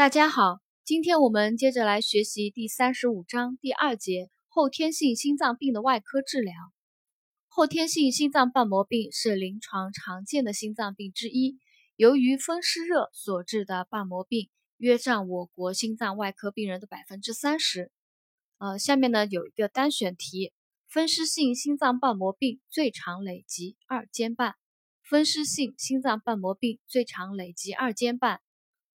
大家好，今天我们接着来学习第三十五章第二节后天性心脏病的外科治疗。后天性心脏瓣膜病是临床常见的心脏病之一，由于风湿热所致的瓣膜病约占我国心脏外科病人的百分之三十。呃，下面呢有一个单选题：风湿性心脏瓣膜病最常累及二尖瓣。风湿性心脏瓣膜病最常累及二尖瓣。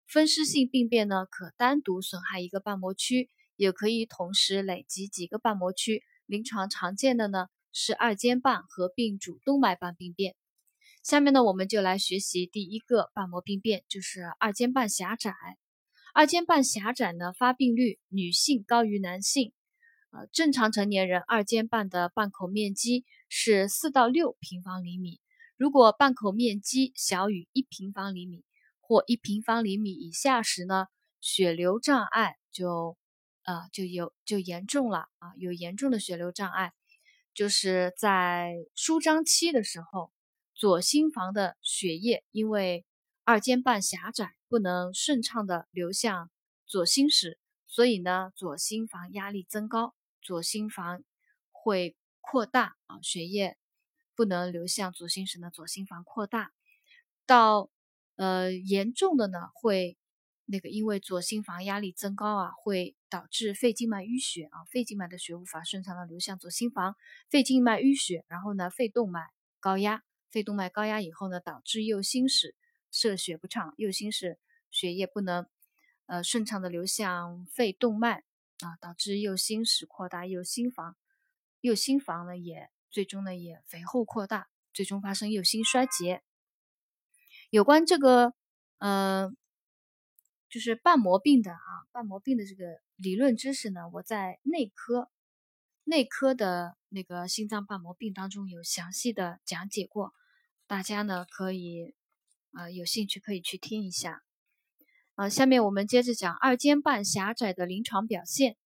风湿性病变呢，可单独损害一个瓣膜区，也可以同时累积几个瓣膜区。临床常见的呢是二尖瓣合并主动脉瓣病变。下面呢，我们就来学习第一个瓣膜病变，就是二尖瓣狭窄。二尖瓣狭窄呢，发病率女性高于男性。呃，正常成年人二尖瓣的瓣口面积是四到六平方厘米，如果瓣口面积小于一平方厘米。或一平方厘米以下时呢，血流障碍就，呃，就有就严重了啊，有严重的血流障碍，就是在舒张期的时候，左心房的血液因为二尖瓣狭窄，不能顺畅的流向左心室，所以呢，左心房压力增高，左心房会扩大啊，血液不能流向左心室呢，左心房扩大到。呃，严重的呢，会那个因为左心房压力增高啊，会导致肺静脉淤血啊，肺静脉的血无法顺畅的流向左心房，肺静脉淤血，然后呢，肺动脉高压，肺动脉高压以后呢，导致右心室射血不畅，右心室血液不能呃顺畅的流向肺动脉啊，导致右心室扩大，右心房右心房呢也最终呢也肥厚扩大，最终发生右心衰竭。有关这个，呃，就是瓣膜病的啊，瓣膜病的这个理论知识呢，我在内科内科的那个心脏瓣膜病当中有详细的讲解过，大家呢可以啊有兴趣可以去听一下。啊，下面我们接着讲二尖瓣狭窄的临床表现。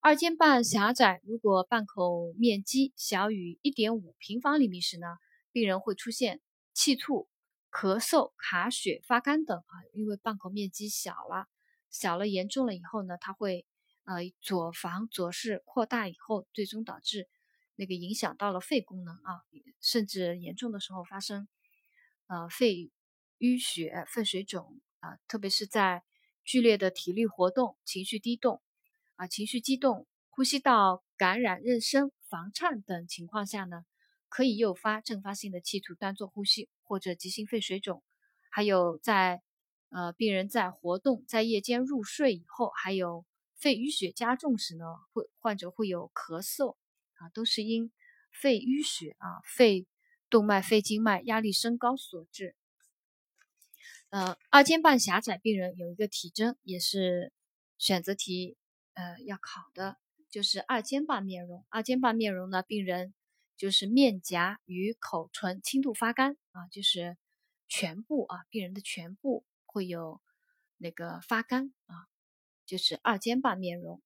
二尖瓣狭窄，如果瓣口面积小于一点五平方厘米时呢，病人会出现气促。咳嗽、卡血、发干等啊，因为瓣口面积小了，小了严重了以后呢，它会呃左房左室扩大以后，最终导致那个影响到了肺功能啊，甚至严重的时候发生呃肺淤血、肺水肿啊，特别是在剧烈的体力活动、情绪低动啊、情绪激动、呼吸道感染、妊娠、房颤等情况下呢。可以诱发阵发性的气促端坐呼吸或者急性肺水肿，还有在呃病人在活动在夜间入睡以后，还有肺淤血加重时呢，会患者会有咳嗽啊，都是因肺淤血啊、肺动脉、肺静脉压力升高所致。呃，二尖瓣狭窄病人有一个体征，也是选择题呃要考的，就是二尖瓣面容。二尖瓣面容呢，病人。就是面颊与口唇轻度发干啊，就是全部啊，病人的全部会有那个发干啊，就是二尖瓣面容。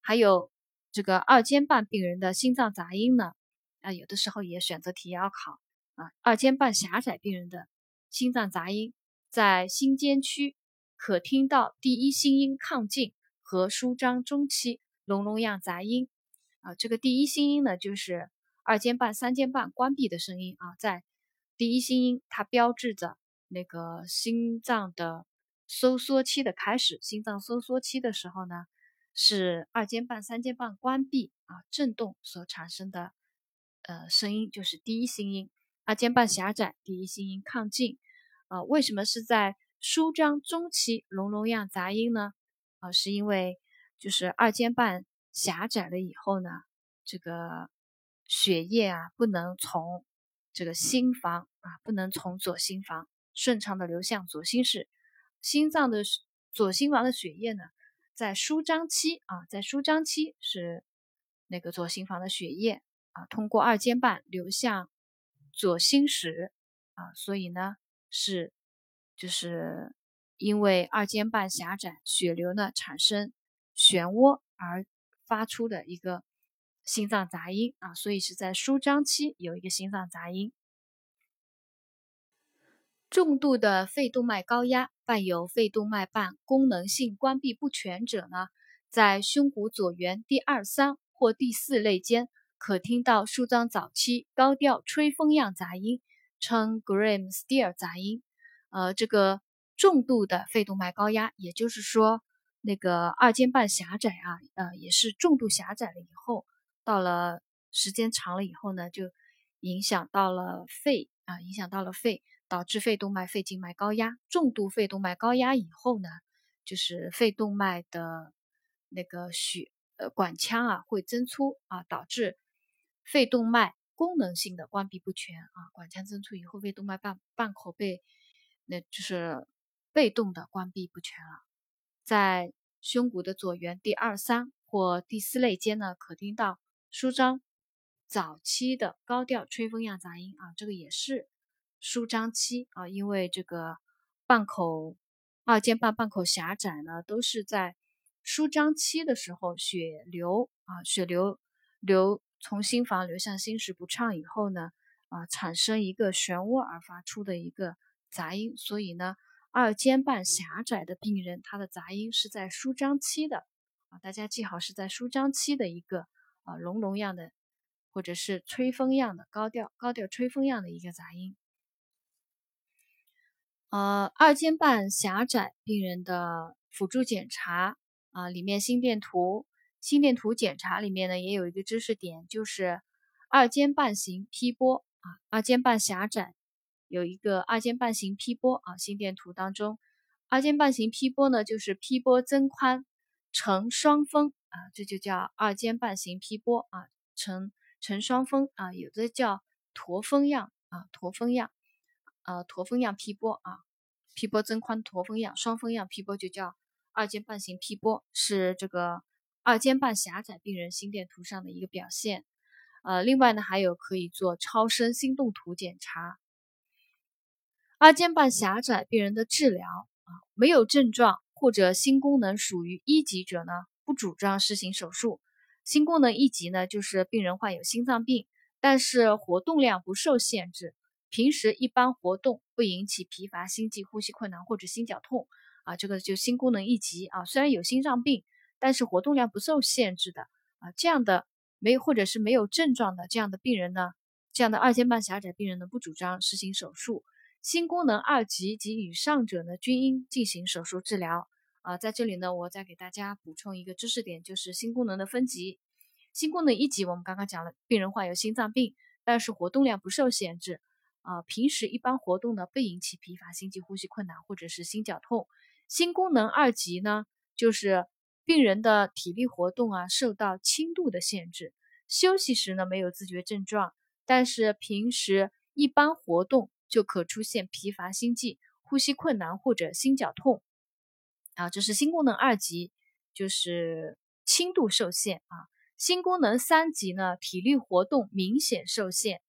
还有这个二尖瓣病人的心脏杂音呢，啊，有的时候也选择题要考啊。二尖瓣狭窄病人的心脏杂音，在心尖区可听到第一心音亢进和舒张中期隆隆样杂音。啊，这个第一心音呢，就是二尖瓣、三尖瓣关闭的声音啊。在第一心音，它标志着那个心脏的收缩期的开始。心脏收缩期的时候呢，是二尖瓣、三尖瓣关闭啊，震动所产生的呃声音，就是第一心音。二尖瓣狭窄，第一心音亢进。啊，为什么是在舒张中期隆隆样杂音呢？啊，是因为就是二尖瓣。狭窄了以后呢，这个血液啊不能从这个心房啊不能从左心房顺畅的流向左心室，心脏的左心房的血液呢在舒张期啊在舒张期是那个左心房的血液啊通过二尖瓣流向左心室啊，所以呢是就是因为二尖瓣狭窄，血流呢产生漩涡而。发出的一个心脏杂音啊，所以是在舒张期有一个心脏杂音。重度的肺动脉高压伴有肺动脉瓣功能性关闭不全者呢，在胸骨左缘第二、三或第四肋间，可听到舒张早期高调吹风样杂音，称 Graham Steer 杂音。呃，这个重度的肺动脉高压，也就是说，那个二尖瓣狭窄啊，呃，也是重度狭窄了以后，到了时间长了以后呢，就影响到了肺啊，影响到了肺。导致肺动脉、肺静脉高压，重度肺动脉高压以后呢，就是肺动脉的那个血呃管腔啊会增粗啊，导致肺动脉功能性的关闭不全啊，管腔增粗以后，肺动脉瓣瓣口被那就是被动的关闭不全了。在胸骨的左缘第二、三或第四肋间呢，可听到舒张早期的高调吹风样杂音啊，这个也是。舒张期啊，因为这个瓣口二尖瓣瓣口狭窄呢，都是在舒张期的时候，血流啊血流流从心房流向心室不畅以后呢，啊产生一个漩涡而发出的一个杂音，所以呢，二尖瓣狭窄的病人他的杂音是在舒张期的啊，大家记好是在舒张期的一个啊隆隆样的或者是吹风样的高调高调吹风样的一个杂音。呃，二尖瓣狭窄病人的辅助检查啊，里面心电图、心电图检查里面呢，也有一个知识点，就是二尖瓣型劈波啊，二尖瓣狭窄有一个二尖瓣型劈波啊，心电图当中，二尖瓣型劈波呢，就是劈波增宽呈双峰啊，这就叫二尖瓣型劈波啊，呈呈双峰啊，有的叫驼峰样啊，驼峰样。呃，驼峰样劈波啊，劈波增宽，驼峰样、双峰样劈波就叫二尖瓣型劈波，是这个二尖瓣狭窄病人心电图上的一个表现。呃，另外呢，还有可以做超声心动图检查。二尖瓣狭窄病人的治疗啊，没有症状或者心功能属于一级者呢，不主张实行手术。心功能一级呢，就是病人患有心脏病，但是活动量不受限制。平时一般活动不引起疲乏、心悸、呼吸困难或者心绞痛啊，这个就心功能一级啊。虽然有心脏病，但是活动量不受限制的啊，这样的没或者是没有症状的这样的病人呢，这样的二尖瓣狭窄病人呢，不主张实行手术。心功能二级及以上者呢，均应进行手术治疗啊。在这里呢，我再给大家补充一个知识点，就是心功能的分级。心功能一级我们刚刚讲了，病人患有心脏病，但是活动量不受限制。啊，平时一般活动呢不引起疲乏、心悸、呼吸困难或者是心绞痛。心功能二级呢，就是病人的体力活动啊受到轻度的限制，休息时呢没有自觉症状，但是平时一般活动就可出现疲乏、心悸、呼吸困难或者心绞痛。啊，这是心功能二级，就是轻度受限啊。心功能三级呢，体力活动明显受限。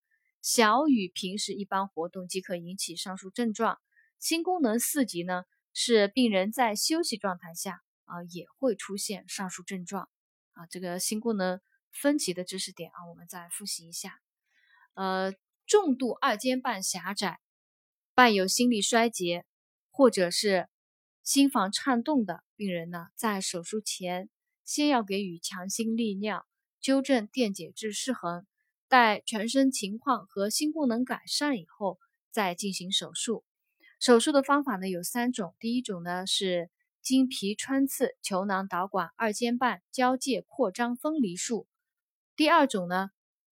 小于平时一般活动即可引起上述症状。心功能四级呢，是病人在休息状态下啊也会出现上述症状啊。这个心功能分级的知识点啊，我们再复习一下。呃，重度二尖瓣狭窄伴有心力衰竭或者是心房颤动的病人呢，在手术前先要给予强心利尿，纠正电解质失衡。待全身情况和心功能改善以后，再进行手术。手术的方法呢有三种，第一种呢是经皮穿刺球囊导管二尖瓣交界扩张分离术，第二种呢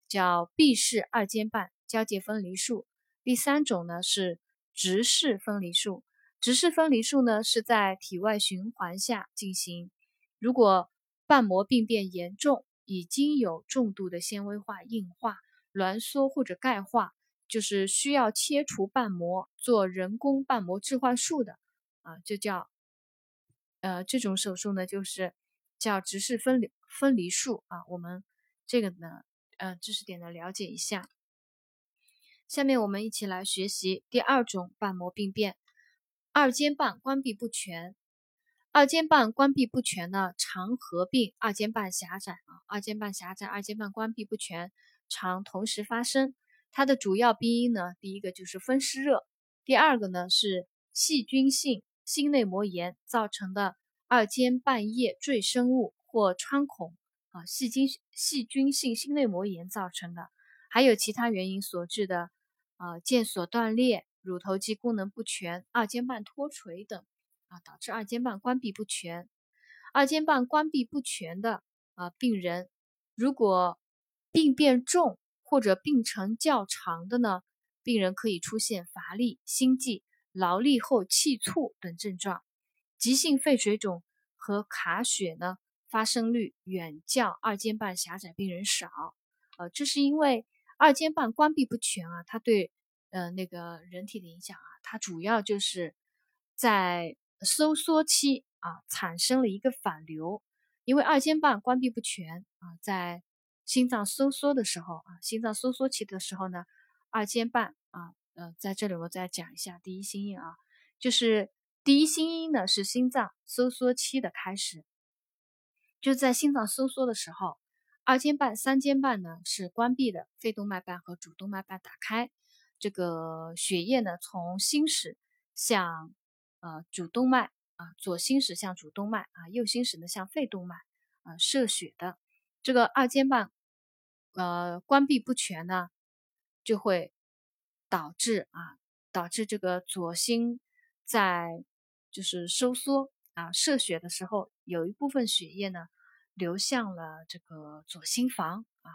叫闭式二尖瓣交界分离术，第三种呢是直视分离术。直视分离术呢是在体外循环下进行，如果瓣膜病变严重。已经有重度的纤维化、硬化、挛缩或者钙化，就是需要切除瓣膜做人工瓣膜置换术的啊，就叫呃这种手术呢，就是叫直视分离分离术啊。我们这个呢，呃知识点的了解一下。下面我们一起来学习第二种瓣膜病变——二尖瓣关闭不全。二尖瓣关闭不全呢，常合并二尖瓣狭窄啊，二尖瓣狭窄、二尖瓣关闭不全常同时发生。它的主要病因呢，第一个就是风湿热，第二个呢是细菌性心内膜炎造成的二尖瓣叶赘生物或穿孔啊，细菌细菌性心内膜炎造成的，还有其他原因所致的啊腱索断裂、乳头肌功能不全、二尖瓣脱垂等啊，导致二尖瓣关闭不全。二尖瓣关闭不全的啊病人，如果病变重或者病程较长的呢，病人可以出现乏力、心悸、劳力后气促等症状。急性肺水肿和卡血呢，发生率远较二尖瓣狭窄病人少。呃，这是因为二尖瓣关闭不全啊，它对呃那个人体的影响啊，它主要就是在收缩期。啊，产生了一个反流，因为二尖瓣关闭不全啊，在心脏收缩的时候啊，心脏收缩期的时候呢，二尖瓣啊，呃，在这里我再讲一下第一心音啊，就是第一心音呢是心脏收缩期的开始，就在心脏收缩的时候，二尖瓣、三尖瓣呢是关闭的，肺动脉瓣和主动脉瓣打开，这个血液呢从心室向呃主动脉。啊，左心室向主动脉啊，右心室呢向肺动脉啊射血的这个二尖瓣呃关闭不全呢，就会导致啊导致这个左心在就是收缩啊射血的时候，有一部分血液呢流向了这个左心房啊，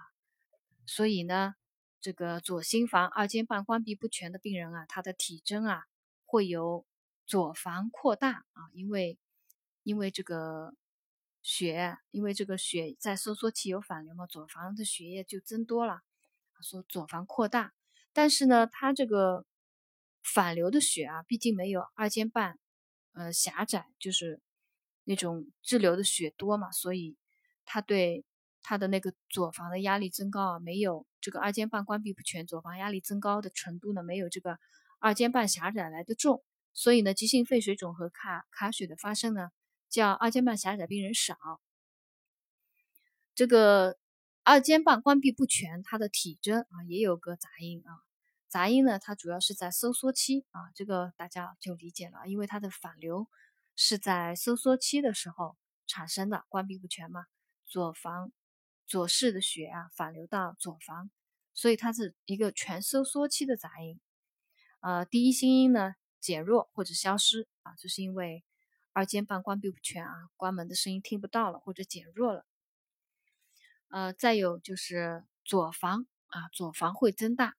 所以呢这个左心房二尖瓣关闭不全的病人啊，他的体征啊会有。左房扩大啊，因为因为这个血，因为这个血在收缩期有反流嘛，左房的血液就增多了，说左房扩大。但是呢，他这个反流的血啊，毕竟没有二尖瓣呃狭窄，就是那种滞留的血多嘛，所以它对它的那个左房的压力增高啊，没有这个二尖瓣关闭不全，左房压力增高的程度呢，没有这个二尖瓣狭窄来的重。所以呢，急性肺水肿和卡卡血的发生呢，较二尖瓣狭窄病人少。这个二尖瓣关闭不全，它的体征啊也有个杂音啊。杂音呢，它主要是在收缩期啊，这个大家就理解了，因为它的反流是在收缩期的时候产生的，关闭不全嘛，左房左室的血啊反流到左房，所以它是一个全收缩期的杂音。呃，第一心音呢。减弱或者消失啊，这是因为二尖瓣关闭不全啊，关门的声音听不到了或者减弱了。呃，再有就是左房啊，左房会增大，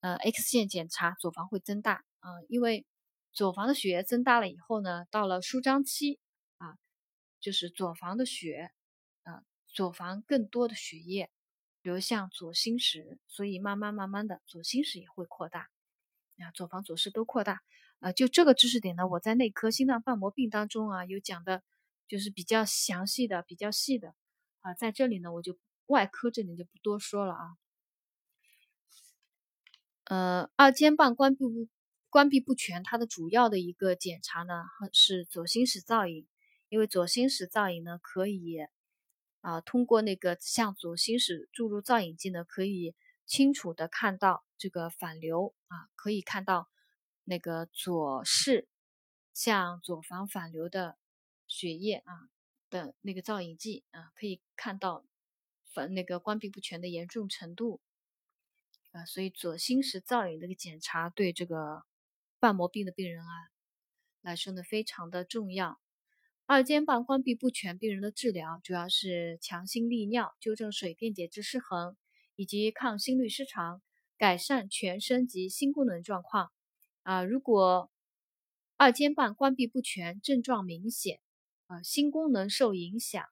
呃，X 线检查左房会增大啊，因为左房的血液增大了以后呢，到了舒张期啊，就是左房的血，左房更多的血液流向左心室，所以慢慢慢慢的左心室也会扩大。啊，左房左室都扩大，啊，就这个知识点呢，我在内科心脏瓣膜病当中啊有讲的，就是比较详细的、比较细的，啊，在这里呢我就外科这里就不多说了啊。呃，二尖瓣关闭不关闭不全，它的主要的一个检查呢是左心室造影，因为左心室造影呢可以啊通过那个向左心室注入造影剂呢可以。清楚的看到这个反流啊，可以看到那个左室向左房反流的血液啊的那个造影剂啊，可以看到反那个关闭不全的严重程度啊，所以左心室造影这个检查对这个瓣膜病的病人啊来说呢非常的重要。二尖瓣关闭不全病人的治疗主要是强心利尿，纠正水电解质失衡。以及抗心律失常，改善全身及心功能状况。啊，如果二尖瓣关闭不全，症状明显，啊，心功能受影响，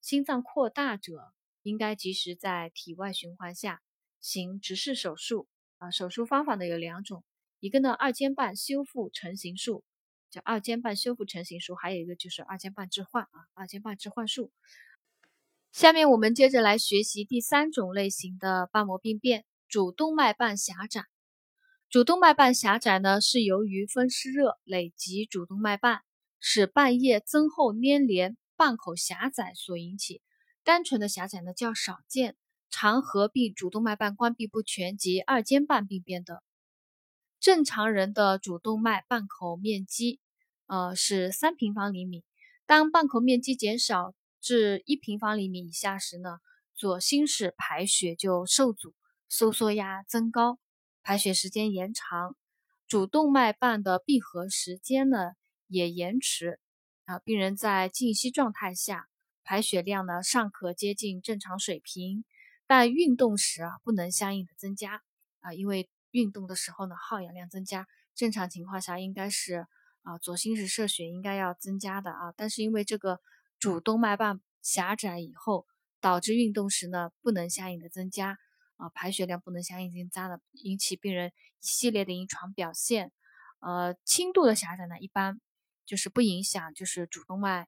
心脏扩大者，应该及时在体外循环下行直视手术。啊，手术方法呢有两种，一个呢二尖瓣修复成形术，二尖瓣修复成型术，还有一个就是二尖瓣置换啊，二尖瓣置换术。下面我们接着来学习第三种类型的瓣膜病变——主动脉瓣狭窄。主动脉瓣狭窄呢，是由于风湿热累及主动脉瓣，使瓣叶增厚粘连、瓣口狭窄所引起。单纯的狭窄呢较少见，常合并主动脉瓣关闭不全及二尖瓣病变的。正常人的主动脉瓣口面积，呃是三平方厘米。当瓣口面积减少至一平方厘米以下时呢，左心室排血就受阻，收缩压增高，排血时间延长，主动脉瓣的闭合时间呢也延迟。啊，病人在静息状态下，排血量呢尚可接近正常水平，但运动时啊不能相应的增加啊，因为运动的时候呢耗氧量增加，正常情况下应该是。啊，左心室射血应该要增加的啊，但是因为这个主动脉瓣狭窄以后，导致运动时呢不能相应的增加啊，排血量不能相应增加的，引起病人一系列的临床表现。呃，轻度的狭窄呢，一般就是不影响，就是主动脉，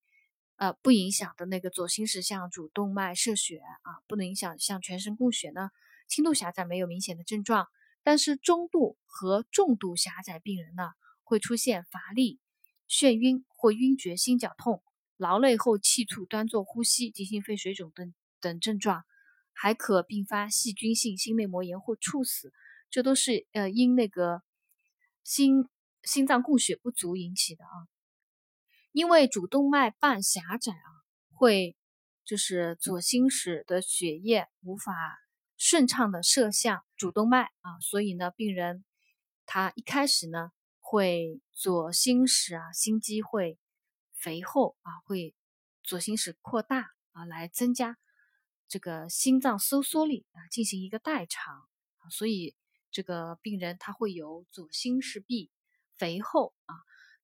呃，不影响的那个左心室向主动脉射血啊，不能影响向全身供血呢。轻度狭窄没有明显的症状，但是中度和重度狭窄病人呢。会出现乏力、眩晕或晕厥、心绞痛、劳累后气促、端坐呼吸、急性肺水肿等等症状，还可并发细菌性心内膜炎或猝死，这都是呃因那个心心脏供血不足引起的啊。因为主动脉瓣狭窄啊，会就是左心室的血液无法顺畅的射向主动脉啊，所以呢，病人他一开始呢。会左心室啊，心肌会肥厚啊，会左心室扩大啊，来增加这个心脏收缩力啊，进行一个代偿啊，所以这个病人他会有左心室壁肥厚啊，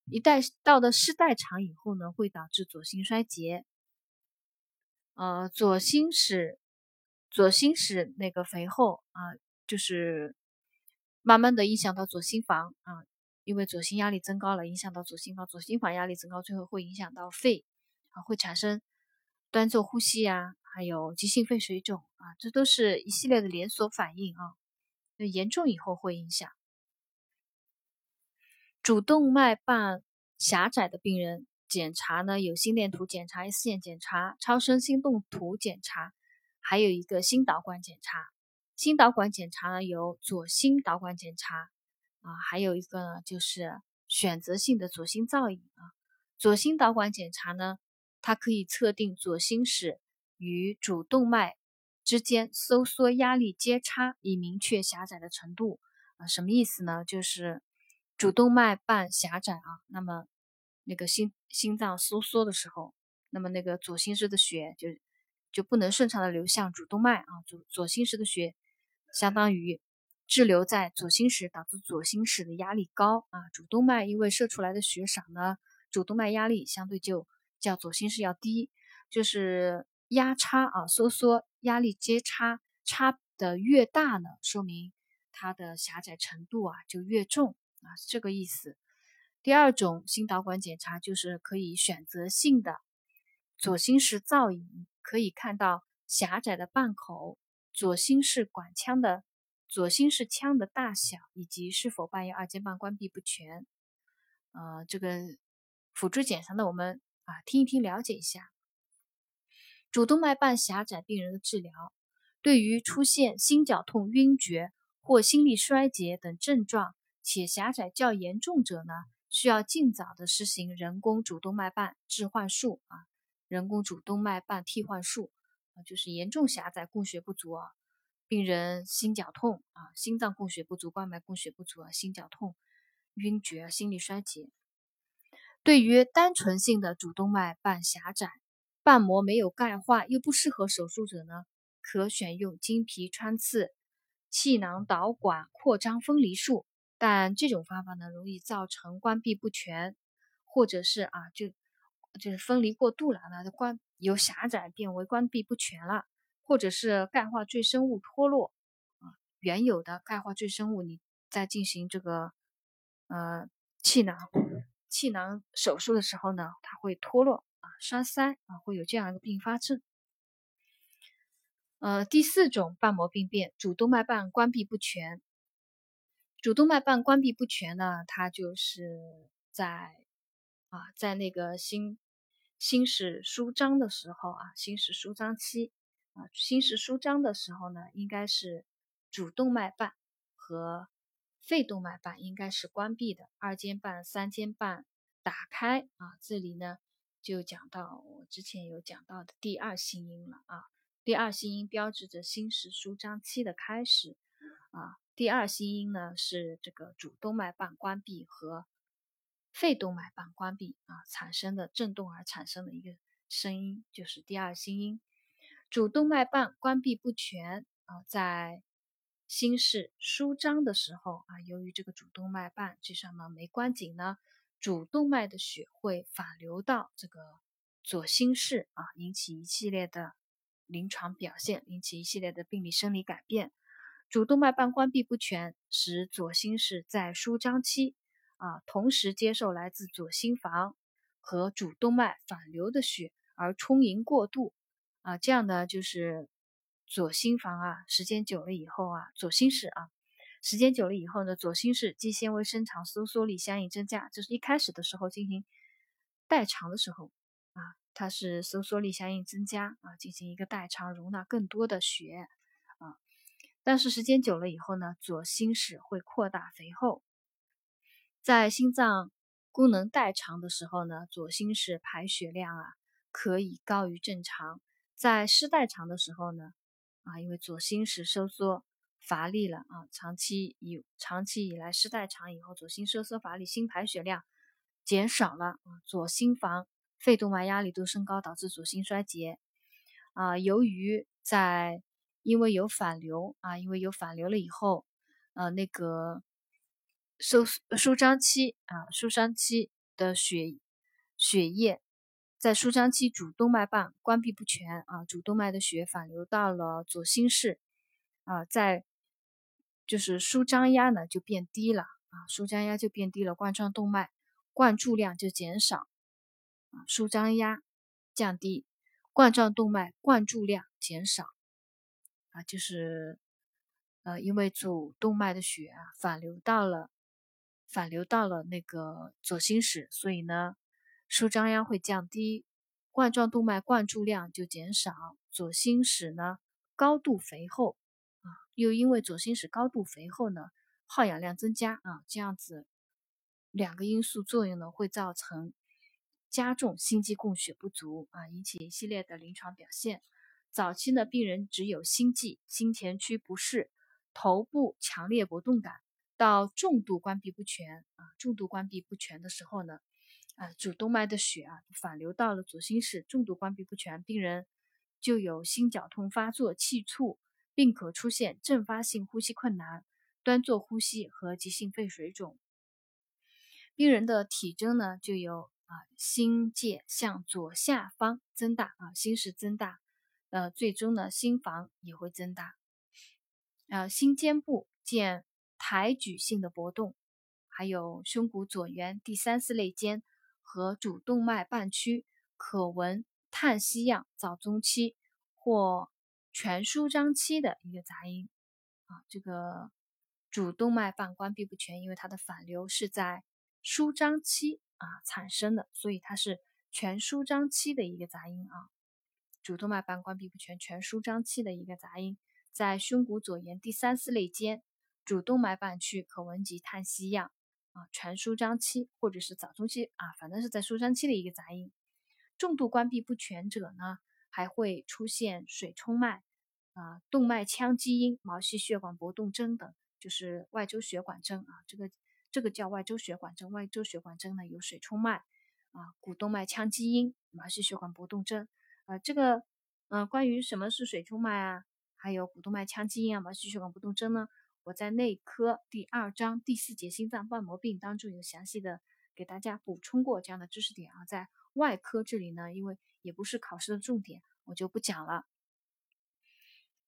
一旦到了失代偿以后呢，会导致左心衰竭。呃，左心室左心室那个肥厚啊，就是慢慢的影响到左心房啊。因为左心压力增高了，影响到左心房，左心房压力增高，最后会影响到肺，啊，会产生端坐呼吸呀，还有急性肺水肿啊，这都是一系列的连锁反应啊。那严重以后会影响主动脉瓣狭窄的病人，检查呢有心电图检查、X 线检查、超声心动图检查，还有一个心导管检查。心导管检查呢有左心导管检查。啊，还有一个呢，就是选择性的左心造影啊。左心导管检查呢，它可以测定左心室与主动脉之间收缩压力阶差，以明确狭窄的程度啊。什么意思呢？就是主动脉瓣狭窄啊，那么那个心心脏收缩的时候，那么那个左心室的血就就不能顺畅的流向主动脉啊。左左心室的血相当于。滞留在左心室，导致左心室的压力高啊。主动脉因为射出来的血少呢，主动脉压力相对就较左心室要低，就是压差啊，收缩压力阶差差的越大呢，说明它的狭窄程度啊就越重啊，是这个意思。第二种心导管检查就是可以选择性的左心室造影，可以看到狭窄的瓣口，左心室管腔的。左心室腔的大小以及是否伴有二尖瓣关闭不全，呃，这个辅助检查呢，我们啊听一听，了解一下。主动脉瓣狭窄病人的治疗，对于出现心绞痛、晕厥或心力衰竭等症状且狭窄较严重者呢，需要尽早的实行人工主动脉瓣置换术啊，人工主动脉瓣替换术啊，就是严重狭窄、供血不足啊。病人心绞痛啊，心脏供血不足，冠脉供血不足啊，心绞痛、晕厥、心力衰竭。对于单纯性的主动脉瓣狭窄、瓣膜没有钙化又不适合手术者呢，可选用经皮穿刺、气囊导管扩张分离术。但这种方法呢，容易造成关闭不全，或者是啊，就就是分离过度了，那关由狭窄变为关闭不全了。或者是钙化赘生物脱落啊，原有的钙化赘生物，你在进行这个呃气囊气囊手术的时候呢，它会脱落啊，栓塞啊，会有这样一个并发症。呃，第四种瓣膜病变，主动脉瓣关闭不全。主动脉瓣关闭不全呢，它就是在啊，在那个心心室舒张的时候啊，心室舒张期。啊，心室舒张的时候呢，应该是主动脉瓣和肺动脉瓣应该是关闭的，二尖瓣、三尖瓣打开啊。这里呢就讲到我之前有讲到的第二心音了啊。第二心音标志着心室舒张期的开始啊。第二心音呢是这个主动脉瓣关闭和肺动脉瓣关闭啊产生的振动而产生的一个声音，就是第二心音。主动脉瓣关闭不全啊，在心室舒张的时候啊，由于这个主动脉瓣这上呢没关紧呢，主动脉的血会反流到这个左心室啊，引起一系列的。临床表现引起一系列的病理生理改变，主动脉瓣关闭不全，使左心室在舒张期啊，同时接受来自左心房和主动脉反流的血而充盈过度啊，这样呢就是左心房啊，时间久了以后啊，左心室啊，时间久了以后呢，左心室肌纤维伸长，收缩力相应增加，就是一开始的时候进行代偿的时候啊。它是收缩力相应增加啊，进行一个代偿，容纳更多的血啊。但是时间久了以后呢，左心室会扩大肥厚，在心脏功能代偿的时候呢，左心室排血量啊可以高于正常。在失代偿的时候呢，啊，因为左心室收缩乏力了啊，长期以长期以来失代偿以后，左心收缩乏力，心排血量减少了啊，左心房。肺动脉压力都升高，导致左心衰竭。啊，由于在因为有反流啊，因为有反流了以后，呃，那个收舒张期啊，舒张期的血血液在舒张期主动脉瓣关闭不全啊，主动脉的血反流到了左心室啊，在就是舒张压呢就变低了啊，舒张压就变低了，冠状动脉灌注量就减少。舒张压降低，冠状动脉灌注量减少，啊，就是呃，因为主动脉的血啊反流到了反流到了那个左心室，所以呢，舒张压会降低，冠状动脉灌注量就减少，左心室呢高度肥厚啊，又因为左心室高度肥厚呢，耗氧量增加啊，这样子两个因素作用呢，会造成。加重心肌供血不足啊，引起一系列的临床表现。早期呢，病人只有心悸、心前区不适、头部强烈搏动感。到重度关闭不全啊，重度关闭不全的时候呢，啊，主动脉的血啊反流到了左心室，重度关闭不全，病人就有心绞痛发作、气促，并可出现阵发性呼吸困难、端坐呼吸和急性肺水肿。病人的体征呢，就有。啊，心界向左下方增大啊，心室增大，呃，最终呢，心房也会增大。啊，心尖部见抬举性的搏动，还有胸骨左缘第三四肋间和主动脉瓣区可闻叹息样早中期或全舒张期的一个杂音。啊，这个主动脉瓣关闭不全，因为它的反流是在舒张期。啊，产生的，所以它是全舒张期的一个杂音啊，主动脉瓣关闭不全，全舒张期的一个杂音，在胸骨左沿第三四肋间主动脉瓣区可闻及叹息样啊，全舒张期或者是早中期啊，反正是在舒张期的一个杂音。重度关闭不全者呢，还会出现水冲脉啊，动脉腔积音、毛细血管搏动征等，就是外周血管征啊，这个。这个叫外周血管征，外周血管征呢有水冲脉啊，股动脉腔积音，毛细血管搏动征啊。这个嗯，关于什么是水冲脉啊，还有股动脉腔积音啊，毛细血管搏动征呢，我在内科第二章第四节心脏瓣膜病当中有详细的给大家补充过这样的知识点啊。在外科这里呢，因为也不是考试的重点，我就不讲了。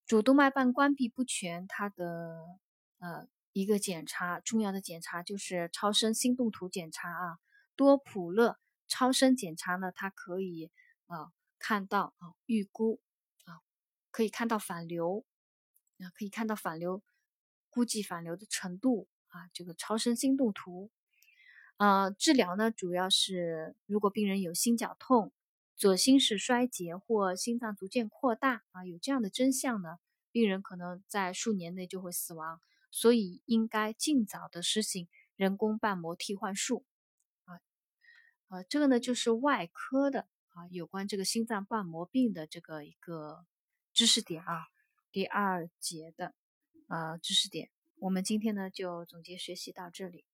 主动脉瓣关闭不全，它的呃。一个检查重要的检查就是超声心动图检查啊，多普勒超声检查呢，它可以啊看到啊预估啊可以看到反流啊可以看到反流，估计反流的程度啊这个超声心动图。啊治疗呢主要是如果病人有心绞痛左心室衰竭或心脏逐渐扩大啊有这样的真相呢病人可能在数年内就会死亡所以应该尽早的实行人工瓣膜替换术。啊呃这个呢就是外科的啊有关这个心脏瓣膜病的这个一个知识点啊第二节的呃知识点。我们今天呢就总结学习到这里。